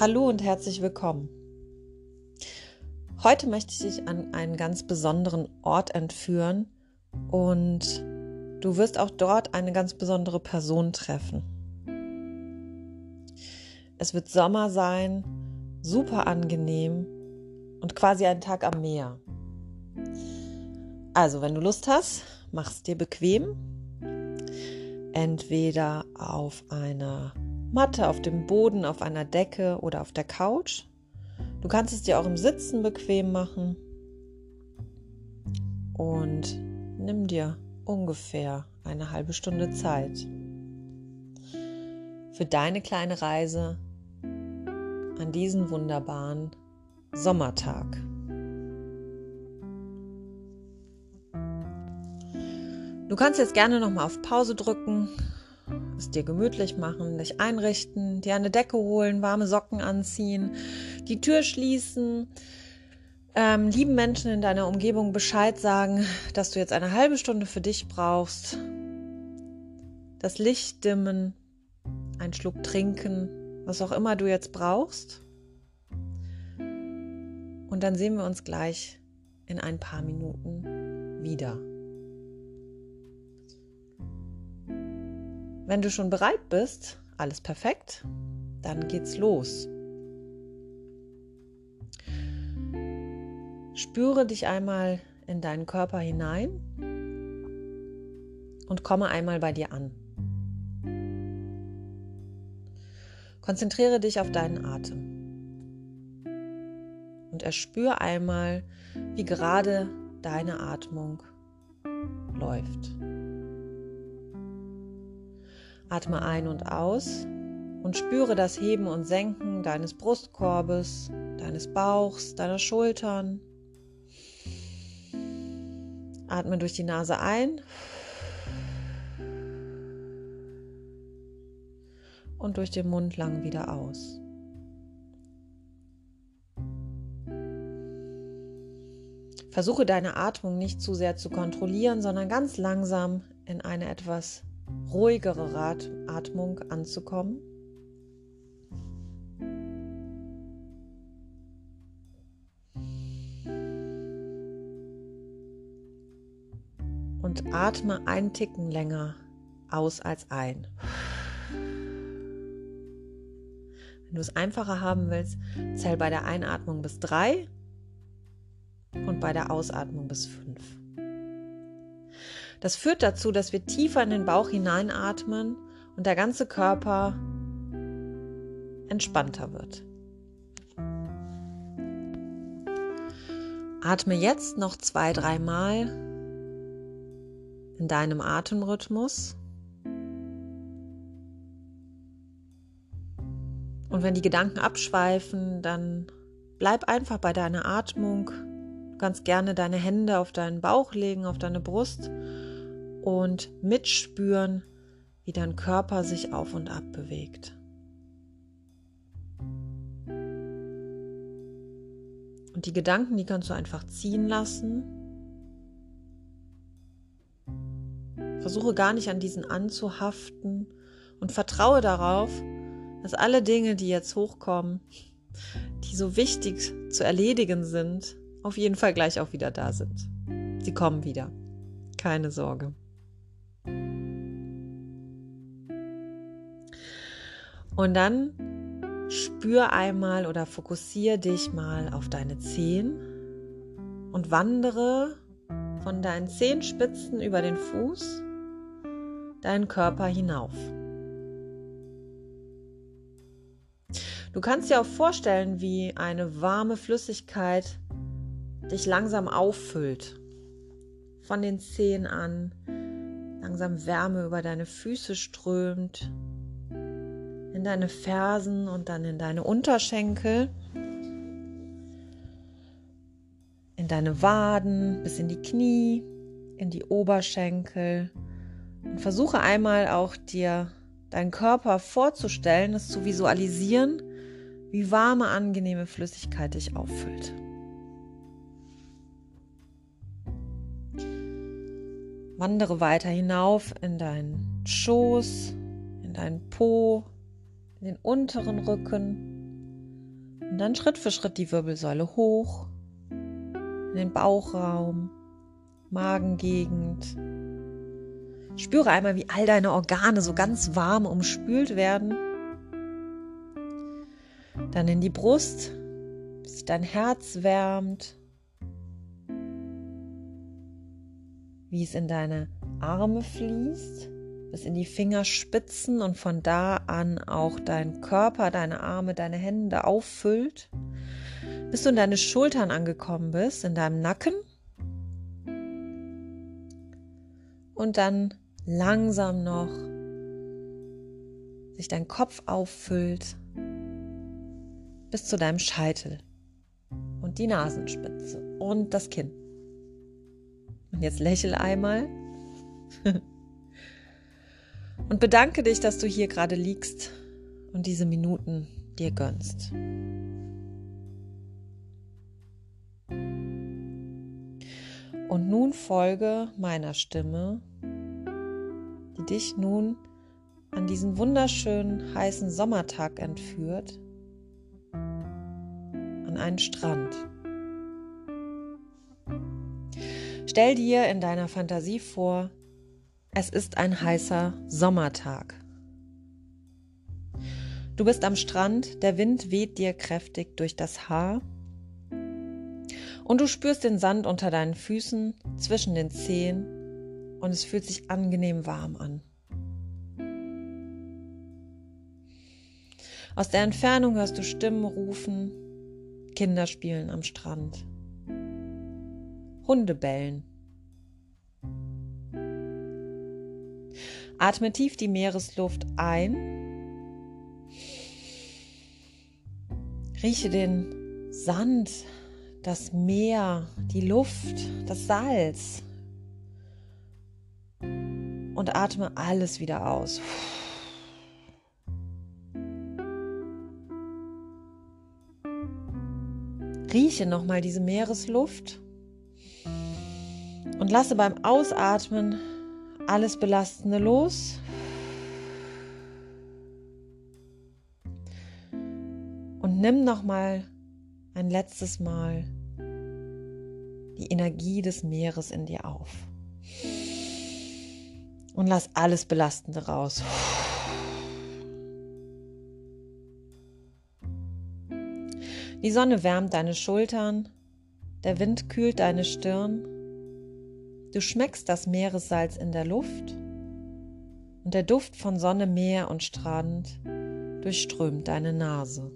Hallo und herzlich willkommen. Heute möchte ich dich an einen ganz besonderen Ort entführen und du wirst auch dort eine ganz besondere Person treffen. Es wird Sommer sein, super angenehm und quasi ein Tag am Meer. Also, wenn du Lust hast, mach es dir bequem. Entweder auf einer Matte, auf dem Boden, auf einer Decke oder auf der Couch. Du kannst es dir auch im Sitzen bequem machen. Und nimm dir ungefähr eine halbe Stunde Zeit für deine kleine Reise an diesen wunderbaren Sommertag. Du kannst jetzt gerne noch mal auf Pause drücken, es dir gemütlich machen, dich einrichten, dir eine Decke holen, warme Socken anziehen, die Tür schließen, ähm, lieben Menschen in deiner Umgebung Bescheid sagen, dass du jetzt eine halbe Stunde für dich brauchst, das Licht dimmen, einen Schluck trinken, was auch immer du jetzt brauchst. Und dann sehen wir uns gleich in ein paar Minuten wieder. Wenn du schon bereit bist, alles perfekt, dann geht's los. Spüre dich einmal in deinen Körper hinein und komme einmal bei dir an. Konzentriere dich auf deinen Atem und erspür einmal, wie gerade deine Atmung läuft. Atme ein und aus und spüre das Heben und Senken deines Brustkorbes, deines Bauchs, deiner Schultern. Atme durch die Nase ein und durch den Mund lang wieder aus. Versuche deine Atmung nicht zu sehr zu kontrollieren, sondern ganz langsam in eine etwas ruhigere Atmung anzukommen. Und atme einen Ticken länger aus als ein. Wenn du es einfacher haben willst, zähl bei der Einatmung bis drei und bei der Ausatmung bis fünf. Das führt dazu, dass wir tiefer in den Bauch hineinatmen und der ganze Körper entspannter wird. Atme jetzt noch zwei, dreimal in deinem Atemrhythmus. Und wenn die Gedanken abschweifen, dann bleib einfach bei deiner Atmung. Du kannst gerne deine Hände auf deinen Bauch legen, auf deine Brust und mitspüren, wie dein Körper sich auf und ab bewegt. Und die Gedanken, die kannst du einfach ziehen lassen. Versuche gar nicht an diesen anzuhaften und vertraue darauf, dass alle Dinge, die jetzt hochkommen, die so wichtig zu erledigen sind, auf jeden Fall gleich auch wieder da sind. Sie kommen wieder. Keine Sorge. Und dann spür einmal oder fokussiere dich mal auf deine Zehen und wandere von deinen Zehenspitzen über den Fuß deinen Körper hinauf. Du kannst dir auch vorstellen, wie eine warme Flüssigkeit dich langsam auffüllt. Von den Zehen an, langsam Wärme über deine Füße strömt, in deine Fersen und dann in deine Unterschenkel, in deine Waden, bis in die Knie, in die Oberschenkel. Und versuche einmal auch dir deinen Körper vorzustellen, es zu visualisieren, wie warme, angenehme Flüssigkeit dich auffüllt. Wandere weiter hinauf in deinen Schoß, in deinen Po, in den unteren Rücken, Und dann Schritt für Schritt die Wirbelsäule hoch, in den Bauchraum, Magengegend. Spüre einmal, wie all deine Organe so ganz warm umspült werden. Dann in die Brust, bis sich dein Herz wärmt. Wie es in deine Arme fließt, bis in die Fingerspitzen und von da an auch dein Körper, deine Arme, deine Hände auffüllt. Bis du in deine Schultern angekommen bist, in deinem Nacken. Und dann langsam noch sich dein Kopf auffüllt bis zu deinem Scheitel und die Nasenspitze und das Kinn. Und jetzt lächel einmal und bedanke dich, dass du hier gerade liegst und diese Minuten dir gönnst. Und nun folge meiner Stimme, die dich nun an diesen wunderschönen heißen Sommertag entführt, an einen Strand. Stell dir in deiner Fantasie vor, es ist ein heißer Sommertag. Du bist am Strand, der Wind weht dir kräftig durch das Haar und du spürst den Sand unter deinen Füßen, zwischen den Zehen und es fühlt sich angenehm warm an. Aus der Entfernung hörst du Stimmen rufen, Kinder spielen am Strand, Hunde bellen. Atme tief die Meeresluft ein. Rieche den Sand das Meer, die Luft, das Salz. Und atme alles wieder aus. Rieche nochmal diese Meeresluft und lasse beim Ausatmen alles Belastende los. Und nimm nochmal ein letztes Mal die Energie des Meeres in dir auf. Und lass alles Belastende raus. Die Sonne wärmt deine Schultern, der Wind kühlt deine Stirn, du schmeckst das Meeressalz in der Luft und der Duft von Sonne, Meer und Strand durchströmt deine Nase.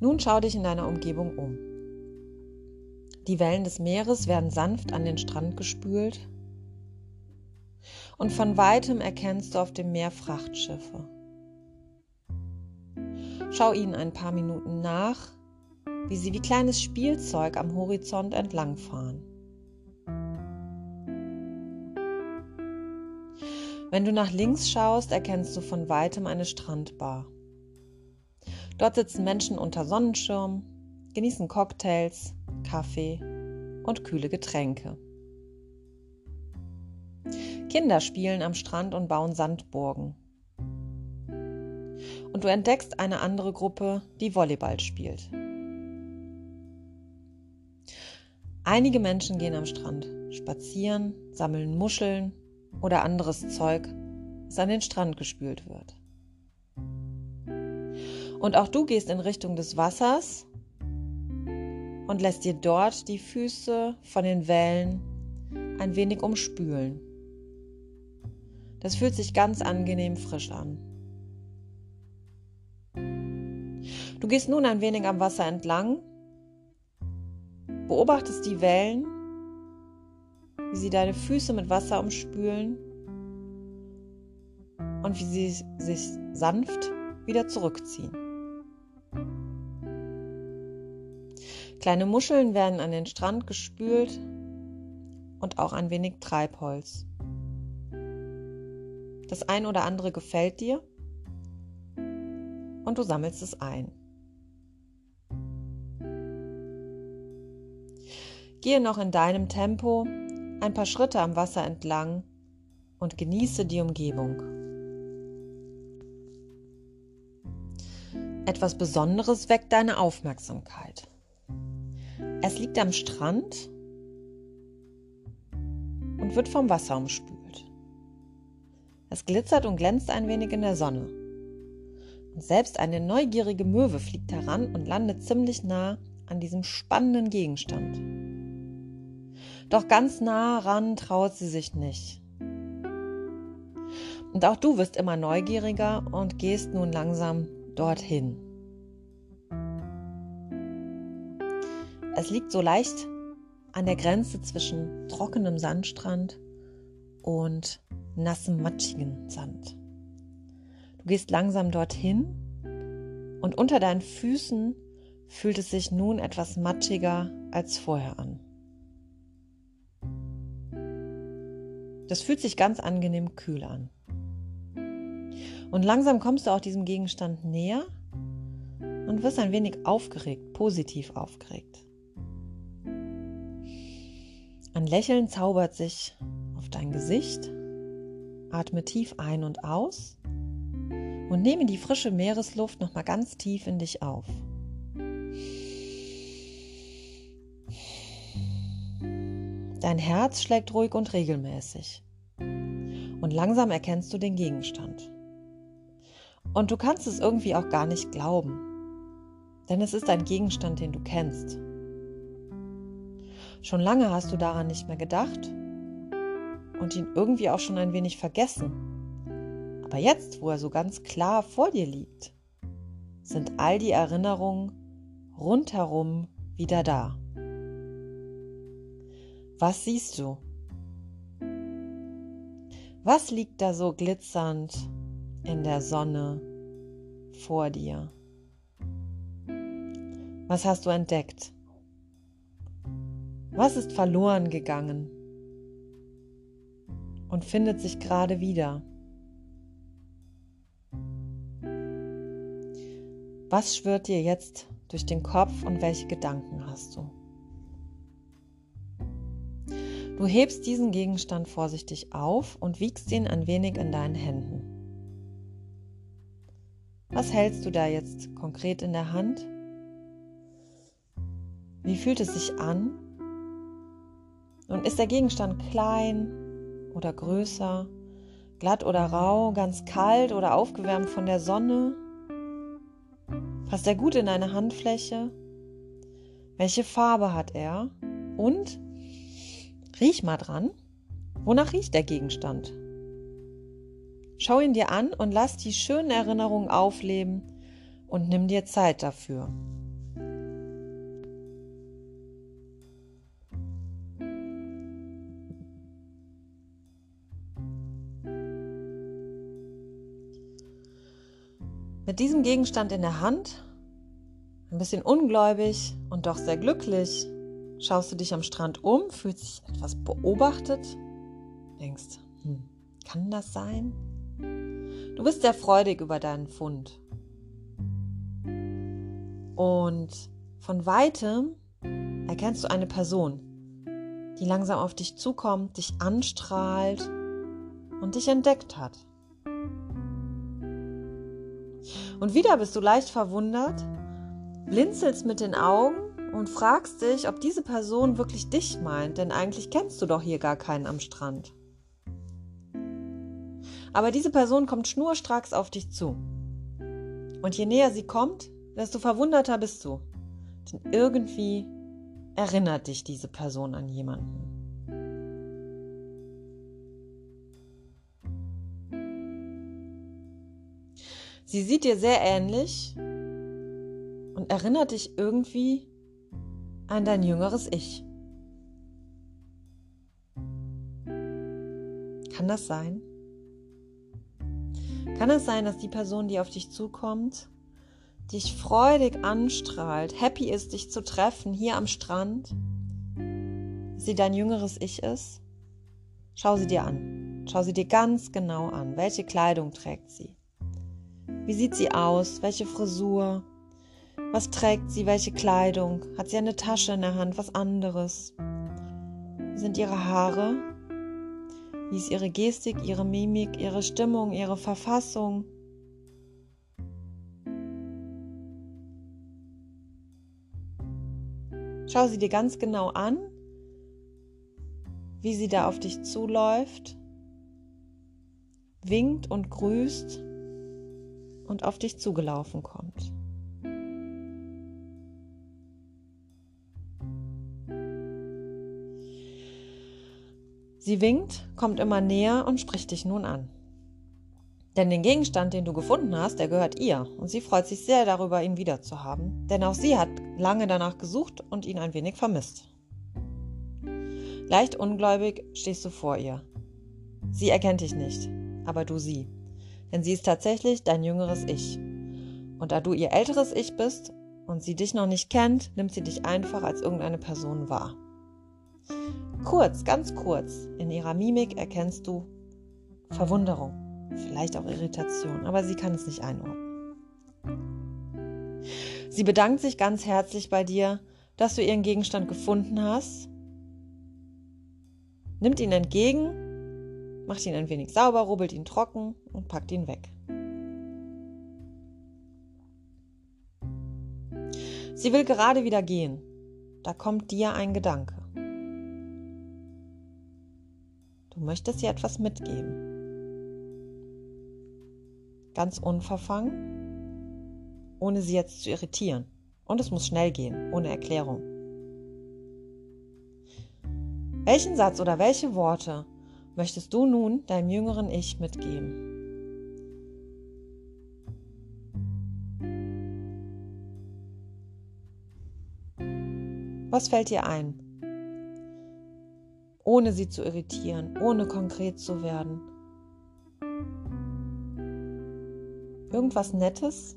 Nun schau dich in deiner Umgebung um. Die Wellen des Meeres werden sanft an den Strand gespült und von weitem erkennst du auf dem Meer Frachtschiffe. Schau ihnen ein paar Minuten nach, wie sie wie kleines Spielzeug am Horizont entlangfahren. Wenn du nach links schaust, erkennst du von weitem eine Strandbar. Dort sitzen Menschen unter Sonnenschirm, genießen Cocktails, Kaffee und kühle Getränke. Kinder spielen am Strand und bauen Sandburgen. Und du entdeckst eine andere Gruppe, die Volleyball spielt. Einige Menschen gehen am Strand spazieren, sammeln Muscheln oder anderes Zeug, das an den Strand gespült wird. Und auch du gehst in Richtung des Wassers und lässt dir dort die Füße von den Wellen ein wenig umspülen. Das fühlt sich ganz angenehm frisch an. Du gehst nun ein wenig am Wasser entlang, beobachtest die Wellen, wie sie deine Füße mit Wasser umspülen und wie sie sich sanft wieder zurückziehen. Kleine Muscheln werden an den Strand gespült und auch ein wenig Treibholz. Das ein oder andere gefällt dir und du sammelst es ein. Gehe noch in deinem Tempo ein paar Schritte am Wasser entlang und genieße die Umgebung. etwas Besonderes weckt deine Aufmerksamkeit. Es liegt am Strand und wird vom Wasser umspült. Es glitzert und glänzt ein wenig in der Sonne. Und selbst eine neugierige Möwe fliegt heran und landet ziemlich nah an diesem spannenden Gegenstand. Doch ganz nah ran traut sie sich nicht. Und auch du wirst immer neugieriger und gehst nun langsam dorthin. Es liegt so leicht an der Grenze zwischen trockenem Sandstrand und nassem, matschigen Sand. Du gehst langsam dorthin und unter deinen Füßen fühlt es sich nun etwas matschiger als vorher an. Das fühlt sich ganz angenehm kühl an. Und langsam kommst du auch diesem Gegenstand näher und wirst ein wenig aufgeregt, positiv aufgeregt. Ein Lächeln zaubert sich auf dein Gesicht. Atme tief ein und aus und nehme die frische Meeresluft nochmal ganz tief in dich auf. Dein Herz schlägt ruhig und regelmäßig. Und langsam erkennst du den Gegenstand. Und du kannst es irgendwie auch gar nicht glauben. Denn es ist ein Gegenstand, den du kennst. Schon lange hast du daran nicht mehr gedacht und ihn irgendwie auch schon ein wenig vergessen. Aber jetzt, wo er so ganz klar vor dir liegt, sind all die Erinnerungen rundherum wieder da. Was siehst du? Was liegt da so glitzernd in der Sonne vor dir? Was hast du entdeckt? Was ist verloren gegangen und findet sich gerade wieder? Was schwirrt dir jetzt durch den Kopf und welche Gedanken hast du? Du hebst diesen Gegenstand vorsichtig auf und wiegst ihn ein wenig in deinen Händen. Was hältst du da jetzt konkret in der Hand? Wie fühlt es sich an? Und ist der Gegenstand klein oder größer, glatt oder rau, ganz kalt oder aufgewärmt von der Sonne? Passt er gut in deine Handfläche? Welche Farbe hat er? Und Riech mal dran. Wonach riecht der Gegenstand? Schau ihn dir an und lass die schönen Erinnerungen aufleben und nimm dir Zeit dafür. Mit diesem Gegenstand in der Hand, ein bisschen ungläubig und doch sehr glücklich, schaust du dich am Strand um, fühlst dich etwas beobachtet, denkst, hm, kann das sein? Du bist sehr freudig über deinen Fund. Und von weitem erkennst du eine Person, die langsam auf dich zukommt, dich anstrahlt und dich entdeckt hat. Und wieder bist du leicht verwundert, blinzelst mit den Augen und fragst dich, ob diese Person wirklich dich meint, denn eigentlich kennst du doch hier gar keinen am Strand. Aber diese Person kommt schnurstracks auf dich zu. Und je näher sie kommt, desto verwunderter bist du. Denn irgendwie erinnert dich diese Person an jemanden. Sie sieht dir sehr ähnlich und erinnert dich irgendwie an dein jüngeres Ich. Kann das sein? Kann es sein, dass die Person, die auf dich zukommt, dich freudig anstrahlt, happy ist, dich zu treffen hier am Strand, sie dein jüngeres Ich ist? Schau sie dir an. Schau sie dir ganz genau an. Welche Kleidung trägt sie? Wie sieht sie aus? Welche Frisur? Was trägt sie? Welche Kleidung? Hat sie eine Tasche in der Hand? Was anderes? Sind ihre Haare? Wie ist ihre Gestik, ihre Mimik, ihre Stimmung, ihre Verfassung? Schau sie dir ganz genau an, wie sie da auf dich zuläuft, winkt und grüßt und auf dich zugelaufen kommt. Sie winkt, kommt immer näher und spricht dich nun an. Denn den Gegenstand, den du gefunden hast, der gehört ihr und sie freut sich sehr darüber, ihn wiederzuhaben, denn auch sie hat lange danach gesucht und ihn ein wenig vermisst. Leicht ungläubig stehst du vor ihr. Sie erkennt dich nicht, aber du sie, denn sie ist tatsächlich dein jüngeres Ich. Und da du ihr älteres Ich bist und sie dich noch nicht kennt, nimmt sie dich einfach als irgendeine Person wahr. Kurz, ganz kurz, in ihrer Mimik erkennst du Verwunderung, vielleicht auch Irritation, aber sie kann es nicht einordnen. Sie bedankt sich ganz herzlich bei dir, dass du ihren Gegenstand gefunden hast, nimmt ihn entgegen, macht ihn ein wenig sauber, rubbelt ihn trocken und packt ihn weg. Sie will gerade wieder gehen. Da kommt dir ein Gedanke. Du möchtest ihr etwas mitgeben. Ganz unverfangen, ohne sie jetzt zu irritieren. Und es muss schnell gehen, ohne Erklärung. Welchen Satz oder welche Worte möchtest du nun deinem jüngeren Ich mitgeben? Was fällt dir ein? Ohne sie zu irritieren, ohne konkret zu werden. Irgendwas Nettes,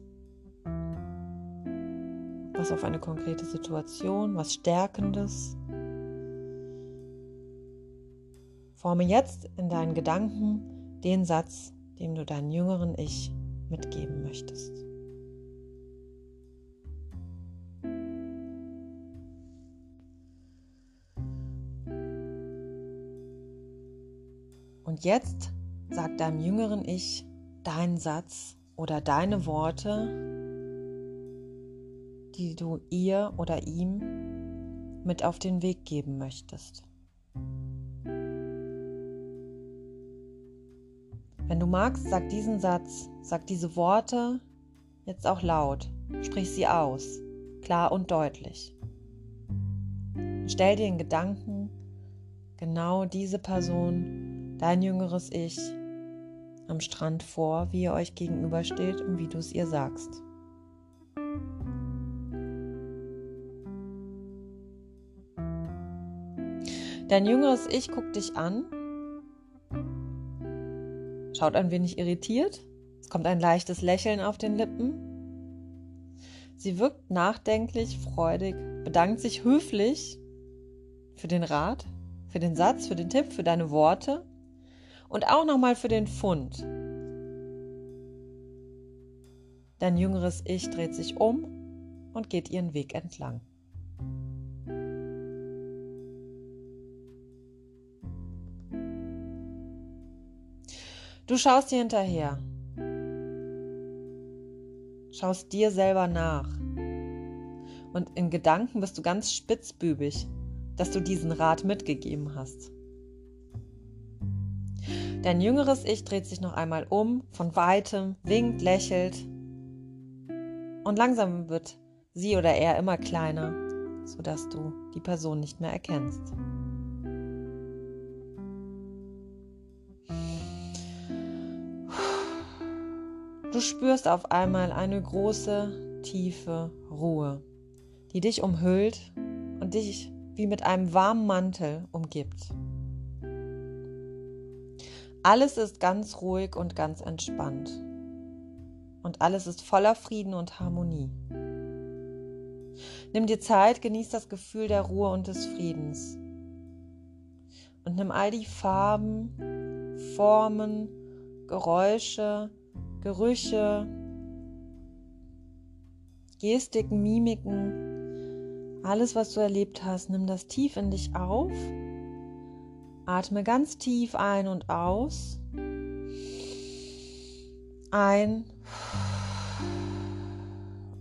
was auf eine konkrete Situation, was Stärkendes. Forme jetzt in deinen Gedanken den Satz, den du deinem jüngeren Ich mitgeben möchtest. Und jetzt sag deinem jüngeren Ich deinen Satz oder deine Worte, die du ihr oder ihm mit auf den Weg geben möchtest. Wenn du magst, sag diesen Satz, sag diese Worte jetzt auch laut, sprich sie aus, klar und deutlich. Stell dir in Gedanken genau diese Person dein jüngeres Ich am Strand vor, wie ihr euch gegenübersteht und wie du es ihr sagst. Dein jüngeres Ich guckt dich an, schaut ein wenig irritiert, es kommt ein leichtes Lächeln auf den Lippen. Sie wirkt nachdenklich, freudig, bedankt sich höflich für den Rat, für den Satz, für den Tipp, für deine Worte und auch nochmal für den Fund. Dein jüngeres Ich dreht sich um und geht ihren Weg entlang. Du schaust dir hinterher, schaust dir selber nach und in Gedanken bist du ganz spitzbübig, dass du diesen Rat mitgegeben hast. Dein jüngeres Ich dreht sich noch einmal um, von weitem, winkt, lächelt. Und langsam wird sie oder er immer kleiner, sodass du die Person nicht mehr erkennst. Du spürst auf einmal eine große, tiefe Ruhe, die dich umhüllt und dich wie mit einem warmen Mantel umgibt. Alles ist ganz ruhig und ganz entspannt. Und alles ist voller Frieden und Harmonie. Nimm dir Zeit, genieß das Gefühl der Ruhe und des Friedens. Und nimm all die Farben, Formen, Geräusche, Gerüche, Gestiken, Mimiken, alles, was du erlebt hast, nimm das tief in dich auf Atme ganz tief ein und aus. Ein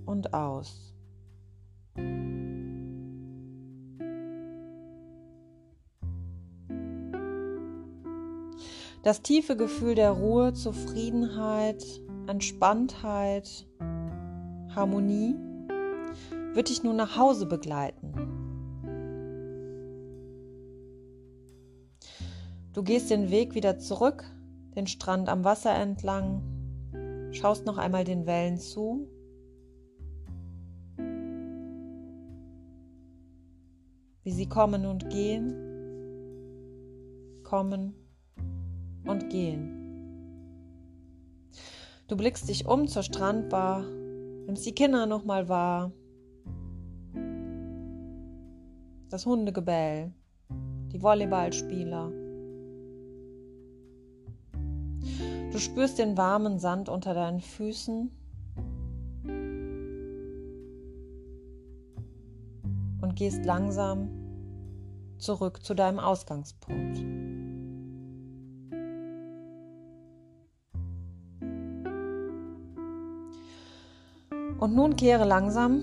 und aus. Das tiefe Gefühl der Ruhe, Zufriedenheit, Entspanntheit, Harmonie wird dich nun nach Hause begleiten. Du gehst den Weg wieder zurück, den Strand am Wasser entlang, schaust noch einmal den Wellen zu. Wie sie kommen und gehen, kommen und gehen. Du blickst dich um zur Strandbar, nimmst die Kinder nochmal wahr, das Hundegebell, die Volleyballspieler. Du spürst den warmen Sand unter deinen Füßen und gehst langsam zurück zu deinem Ausgangspunkt. Und nun kehre langsam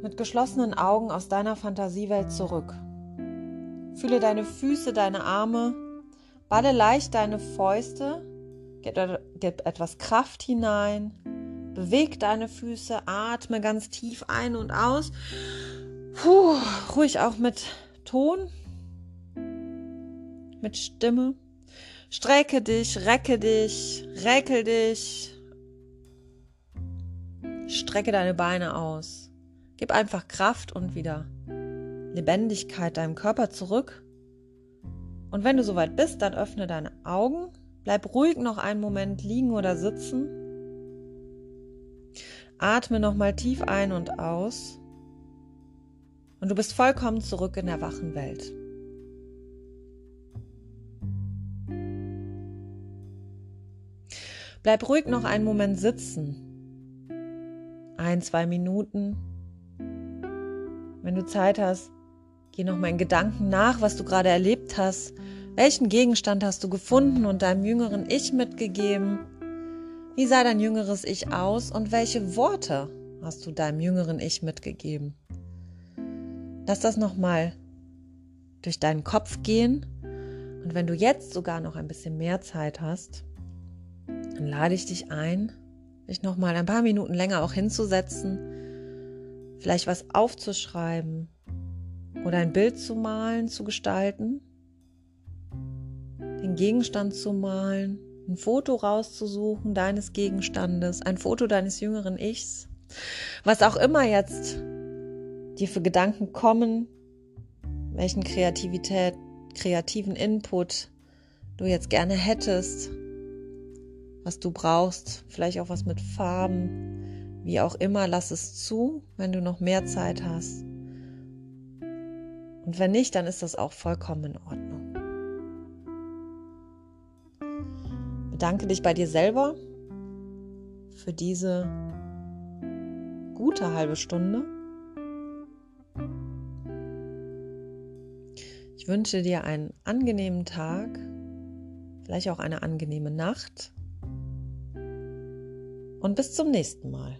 mit geschlossenen Augen aus deiner Fantasiewelt zurück. Fühle deine Füße, deine Arme, balle leicht deine Fäuste, gib etwas Kraft hinein, beweg deine Füße, atme ganz tief ein und aus. Puh, ruhig auch mit Ton, mit Stimme. Strecke dich, recke dich, räkel dich. Strecke deine Beine aus. Gib einfach Kraft und wieder Lebendigkeit deinem Körper zurück. Und wenn du soweit bist, dann öffne deine Augen, bleib ruhig noch einen Moment liegen oder sitzen. Atme nochmal tief ein und aus. Und du bist vollkommen zurück in der wachen Welt. Bleib ruhig noch einen Moment sitzen. Ein, zwei Minuten wenn du Zeit hast, geh noch mal in Gedanken nach, was du gerade erlebt hast. Welchen Gegenstand hast du gefunden und deinem jüngeren Ich mitgegeben? Wie sah dein jüngeres Ich aus und welche Worte hast du deinem jüngeren Ich mitgegeben? Lass das noch mal durch deinen Kopf gehen und wenn du jetzt sogar noch ein bisschen mehr Zeit hast, dann lade ich dich ein, dich noch mal ein paar Minuten länger auch hinzusetzen vielleicht was aufzuschreiben oder ein Bild zu malen, zu gestalten, den Gegenstand zu malen, ein Foto rauszusuchen deines Gegenstandes, ein Foto deines jüngeren Ichs, was auch immer jetzt dir für Gedanken kommen, welchen Kreativität, kreativen Input du jetzt gerne hättest, was du brauchst, vielleicht auch was mit Farben, wie auch immer, lass es zu, wenn du noch mehr Zeit hast. Und wenn nicht, dann ist das auch vollkommen in Ordnung. Bedanke dich bei dir selber für diese gute halbe Stunde. Ich wünsche dir einen angenehmen Tag, vielleicht auch eine angenehme Nacht und bis zum nächsten Mal.